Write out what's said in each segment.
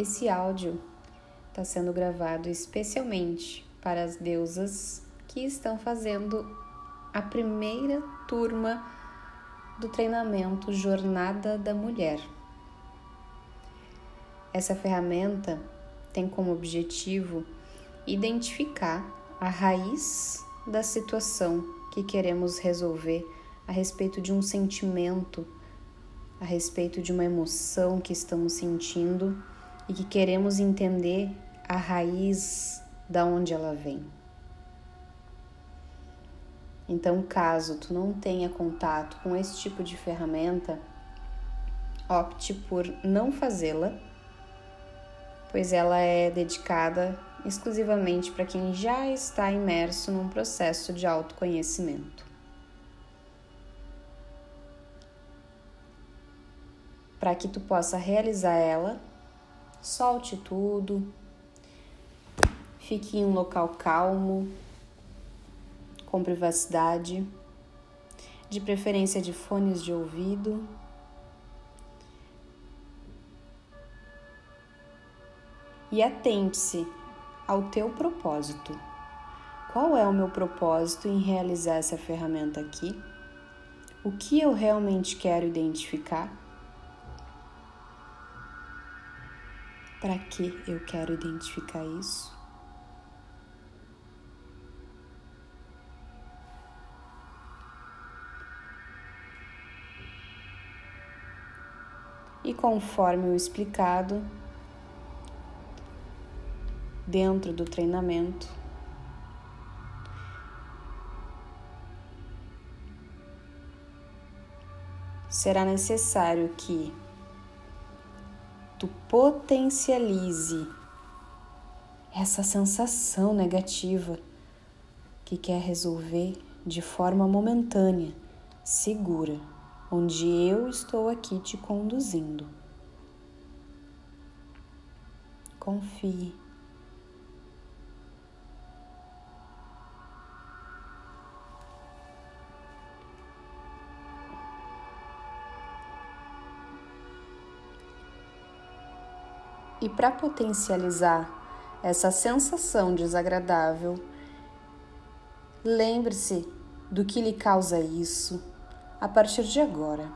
Esse áudio está sendo gravado especialmente para as deusas que estão fazendo a primeira turma do treinamento Jornada da Mulher. Essa ferramenta tem como objetivo identificar a raiz da situação que queremos resolver a respeito de um sentimento, a respeito de uma emoção que estamos sentindo e que queremos entender a raiz da onde ela vem. Então, caso tu não tenha contato com esse tipo de ferramenta, opte por não fazê-la, pois ela é dedicada exclusivamente para quem já está imerso num processo de autoconhecimento. Para que tu possa realizar ela, solte tudo, fique em um local calmo, com privacidade, de preferência de fones de ouvido. E atente-se ao teu propósito. Qual é o meu propósito em realizar essa ferramenta aqui? O que eu realmente quero identificar? Para que eu quero identificar isso? E conforme o explicado, dentro do treinamento. Será necessário que tu potencialize essa sensação negativa que quer resolver de forma momentânea, segura, onde eu estou aqui te conduzindo. Confie. E para potencializar essa sensação desagradável, lembre-se do que lhe causa isso a partir de agora.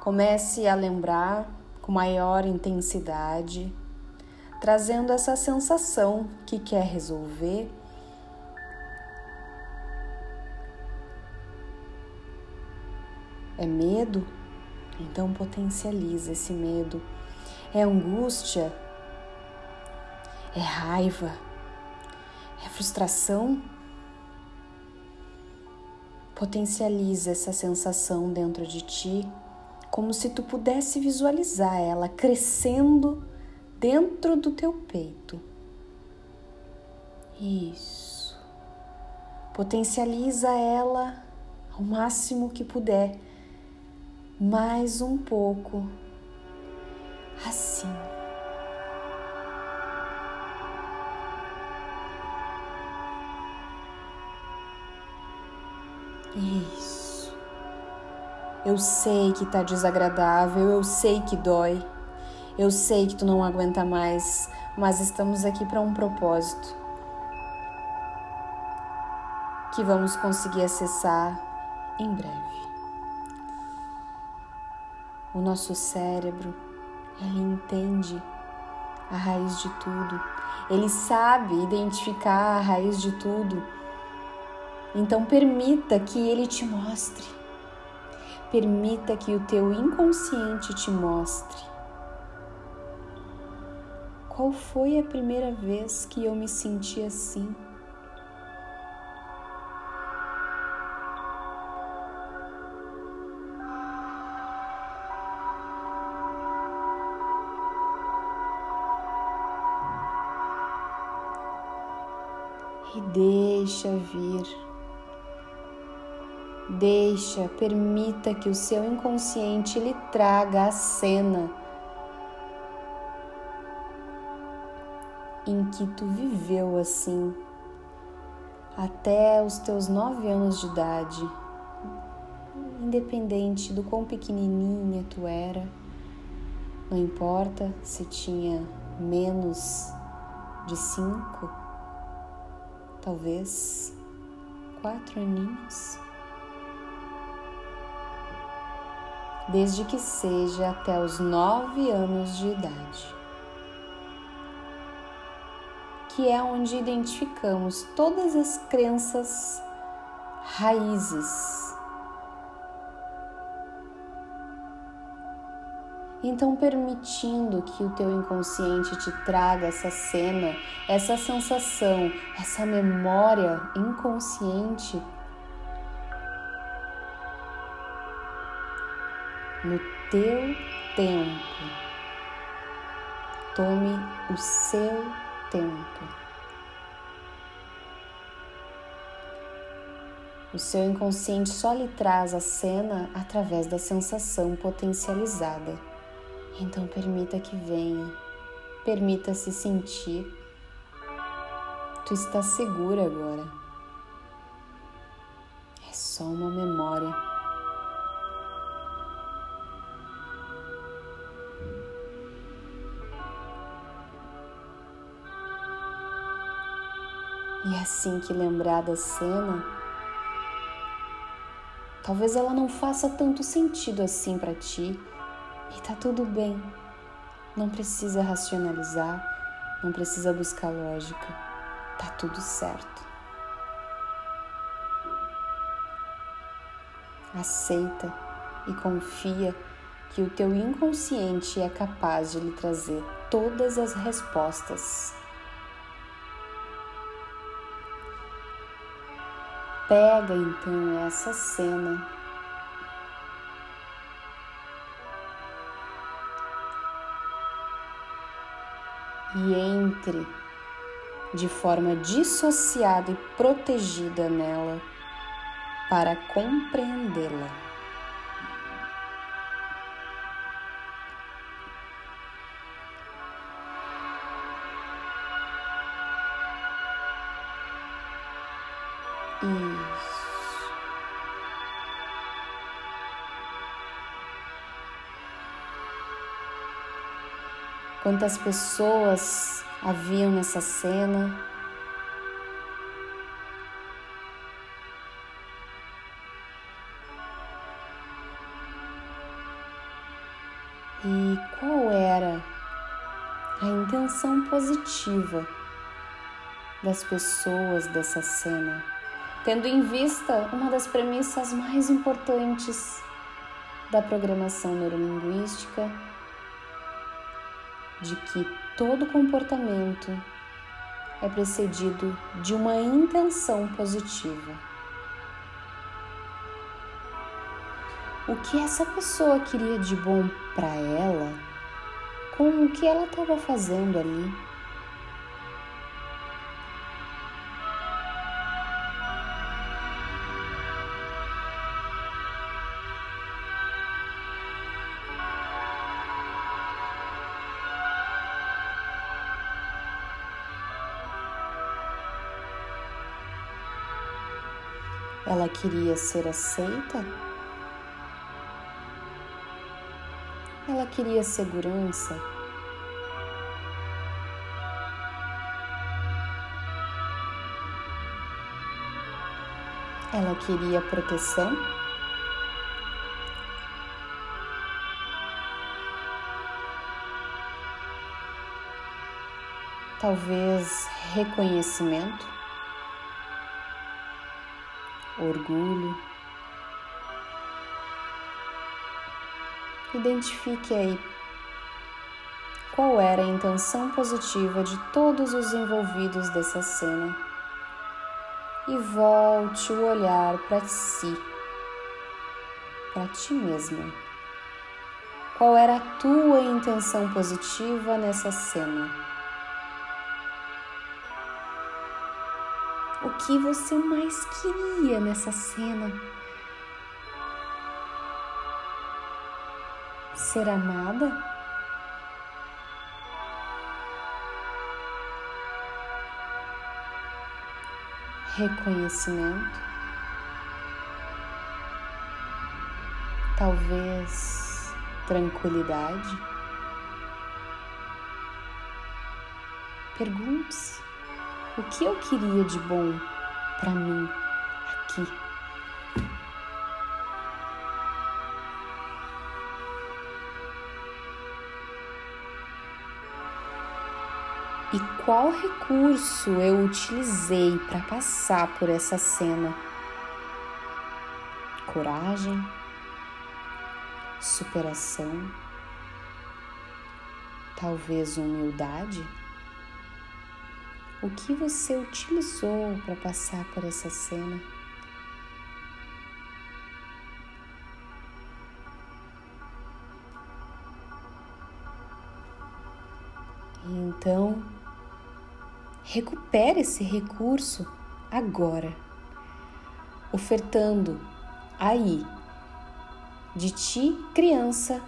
Comece a lembrar com maior intensidade, trazendo essa sensação que quer resolver. É medo? Então potencializa esse medo é angústia, é raiva, é frustração. Potencializa essa sensação dentro de ti, como se tu pudesse visualizar ela crescendo dentro do teu peito. Isso. Potencializa ela ao máximo que puder. Mais um pouco assim. Isso. Eu sei que tá desagradável, eu sei que dói, eu sei que tu não aguenta mais, mas estamos aqui para um propósito que vamos conseguir acessar em breve. O nosso cérebro ele entende a raiz de tudo. Ele sabe identificar a raiz de tudo. Então permita que ele te mostre. Permita que o teu inconsciente te mostre. Qual foi a primeira vez que eu me senti assim? E deixa vir. Deixa, permita que o seu inconsciente lhe traga a cena em que tu viveu assim até os teus nove anos de idade, independente do quão pequenininha tu era, Não importa se tinha menos de cinco, talvez quatro aninhos. Desde que seja até os nove anos de idade, que é onde identificamos todas as crenças raízes Então, permitindo que o teu inconsciente te traga essa cena, essa sensação, essa memória inconsciente no teu tempo. Tome o seu tempo. O seu inconsciente só lhe traz a cena através da sensação potencializada. Então permita que venha, permita se sentir. Tu está segura agora. É só uma memória. E assim que lembrar da cena, talvez ela não faça tanto sentido assim para ti e tá tudo bem. Não precisa racionalizar, não precisa buscar lógica. Tá tudo certo. Aceita e confia que o teu inconsciente é capaz de lhe trazer todas as respostas. Pega então essa cena e entre de forma dissociada e protegida nela para compreendê-la. Isso. Quantas pessoas haviam nessa cena. E qual era a intenção positiva das pessoas dessa cena, tendo em vista uma das premissas mais importantes da programação neurolinguística de que todo comportamento é precedido de uma intenção positiva. O que essa pessoa queria de bom para ela, com o que ela estava fazendo ali. Queria ser aceita? Ela queria segurança? Ela queria proteção? Talvez reconhecimento? Orgulho. Identifique aí qual era a intenção positiva de todos os envolvidos dessa cena e volte o olhar para si, para ti mesma. Qual era a tua intenção positiva nessa cena? que você mais queria nessa cena? Ser amada? Reconhecimento? Talvez tranquilidade? Pergunte-se o que eu queria de bom para mim aqui? E qual recurso eu utilizei para passar por essa cena? Coragem, superação, talvez humildade? O que você utilizou para passar por essa cena? Então, recupere esse recurso agora, ofertando aí de ti, criança,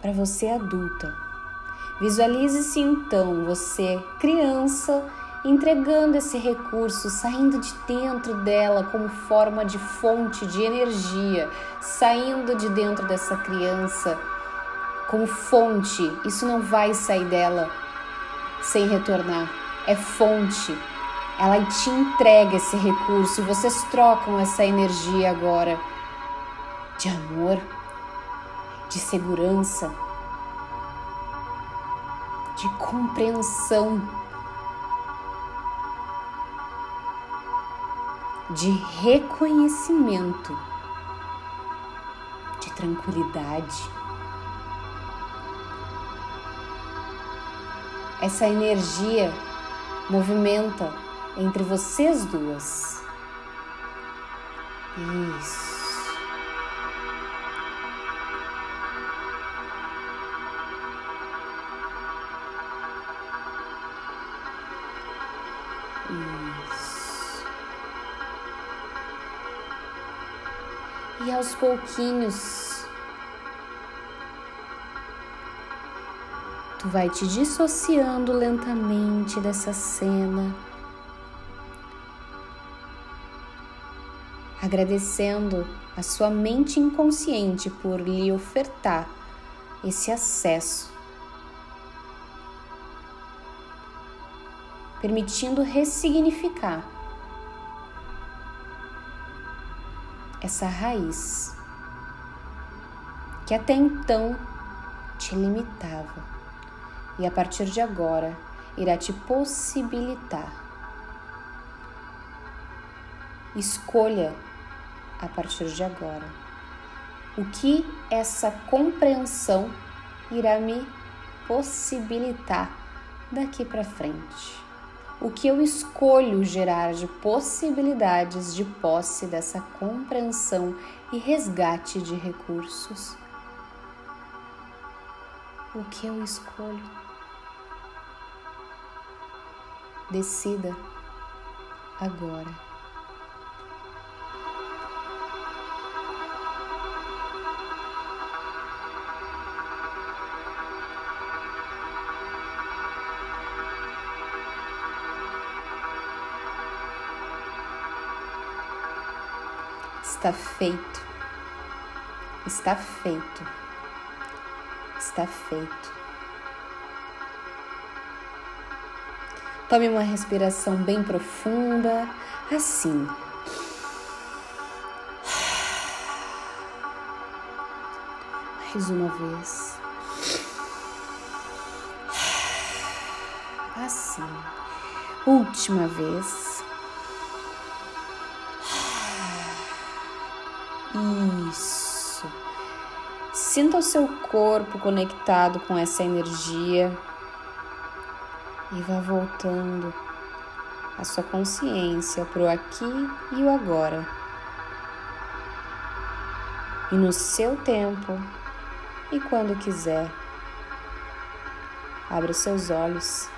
para você adulta. Visualize-se então você, criança, entregando esse recurso, saindo de dentro dela como forma de fonte de energia, saindo de dentro dessa criança como fonte. Isso não vai sair dela sem retornar. É fonte. Ela te entrega esse recurso e vocês trocam essa energia agora de amor, de segurança, de compreensão, de reconhecimento, de tranquilidade. Essa energia movimenta entre vocês duas. Isso. Aos pouquinhos. Tu vai te dissociando lentamente dessa cena, agradecendo a sua mente inconsciente por lhe ofertar esse acesso, permitindo ressignificar essa raiz que até então te limitava e a partir de agora irá te possibilitar. Escolha a partir de agora o que essa compreensão irá me possibilitar daqui para frente. O que eu escolho gerar de possibilidades de posse dessa compreensão e resgate de recursos. O que eu escolho? Decida agora. Está feito. Está feito. Está feito. Tome uma respiração bem profunda, assim. Mais uma vez. Assim. Última vez. Isso. Sinta o seu corpo conectado com essa energia e vá voltando a sua consciência para o aqui e o agora. E no seu tempo e quando quiser, abra seus olhos